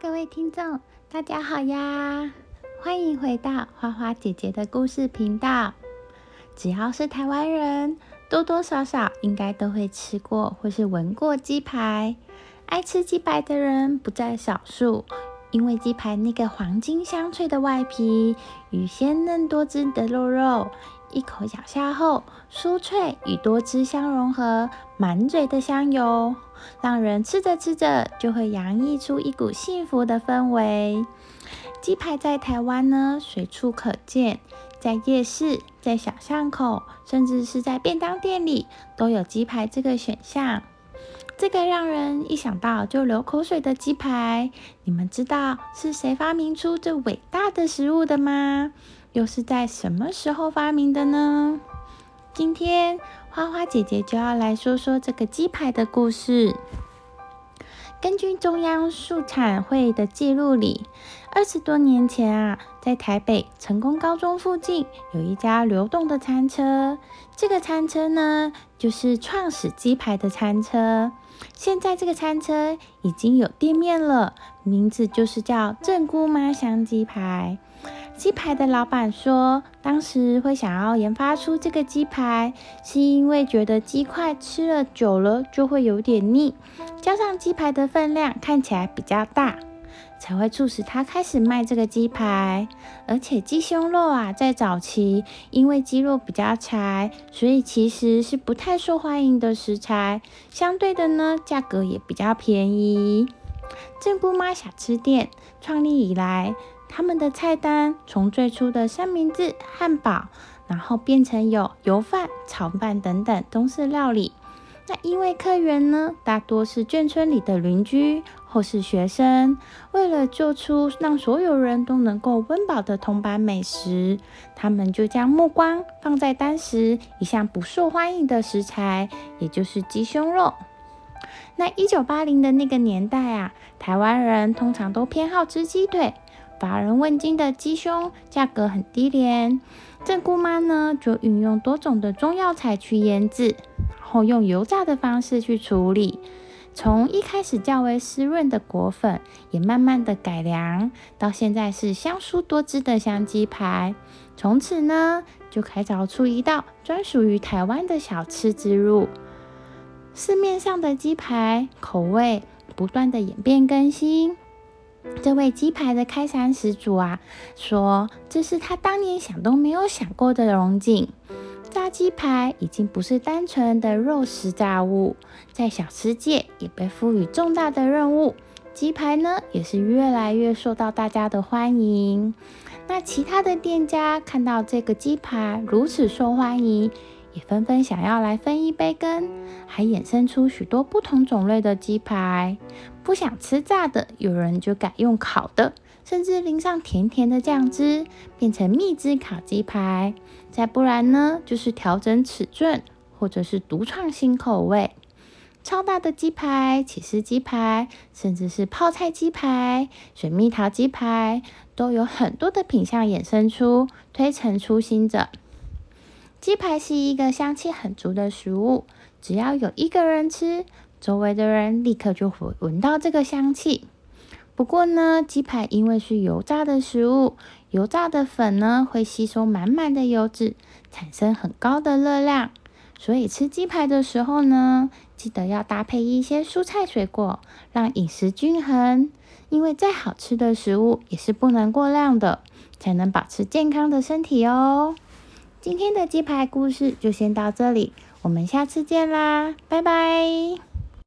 各位听众，大家好呀！欢迎回到花花姐姐的故事频道。只要是台湾人，多多少少应该都会吃过或是闻过鸡排。爱吃鸡排的人不在少数，因为鸡排那个黄金香脆的外皮与鲜嫩多汁的肉肉，一口咬下后，酥脆与多汁相融合，满嘴的香油。让人吃着吃着就会洋溢出一股幸福的氛围。鸡排在台湾呢，随处可见，在夜市、在小巷口，甚至是在便当店里，都有鸡排这个选项。这个让人一想到就流口水的鸡排，你们知道是谁发明出这伟大的食物的吗？又是在什么时候发明的呢？今天花花姐姐就要来说说这个鸡排的故事。根据中央畜产会的记录里，二十多年前啊，在台北成功高中附近有一家流动的餐车，这个餐车呢，就是创始鸡排的餐车。现在这个餐车已经有店面了，名字就是叫正姑妈香鸡排。鸡排的老板说，当时会想要研发出这个鸡排，是因为觉得鸡块吃了久了就会有点腻，加上鸡排的分量看起来比较大，才会促使他开始卖这个鸡排。而且鸡胸肉啊，在早期因为鸡肉比较柴，所以其实是不太受欢迎的食材，相对的呢，价格也比较便宜。正姑妈小吃店创立以来。他们的菜单从最初的三明治、汉堡，然后变成有油饭、炒饭等等中式料理。那因为客源呢，大多是眷村里的邻居或是学生，为了做出让所有人都能够温饱的铜板美食，他们就将目光放在当时一向不受欢迎的食材，也就是鸡胸肉。那一九八零的那个年代啊，台湾人通常都偏好吃鸡腿。乏人问津的鸡胸价格很低廉，郑姑妈呢就运用多种的中药材去腌制，然后用油炸的方式去处理。从一开始较为湿润的果粉，也慢慢的改良，到现在是香酥多汁的香鸡排。从此呢，就开凿出一道专属于台湾的小吃之路。市面上的鸡排口味不断的演变更新。这位鸡排的开山始祖啊，说这是他当年想都没有想过的荣景。炸鸡排已经不是单纯的肉食炸物，在小吃界也被赋予重大的任务。鸡排呢，也是越来越受到大家的欢迎。那其他的店家看到这个鸡排如此受欢迎，也纷纷想要来分一杯羹，还衍生出许多不同种类的鸡排。不想吃炸的，有人就改用烤的，甚至淋上甜甜的酱汁，变成蜜汁烤鸡排。再不然呢，就是调整尺寸，或者是独创新口味。超大的鸡排、起司鸡排，甚至是泡菜鸡排、水蜜桃鸡排，都有很多的品相衍生出，推陈出新者。鸡排是一个香气很足的食物，只要有一个人吃。周围的人立刻就会闻到这个香气。不过呢，鸡排因为是油炸的食物，油炸的粉呢会吸收满满的油脂，产生很高的热量。所以吃鸡排的时候呢，记得要搭配一些蔬菜水果，让饮食均衡。因为再好吃的食物也是不能过量的，才能保持健康的身体哦。今天的鸡排故事就先到这里，我们下次见啦，拜拜。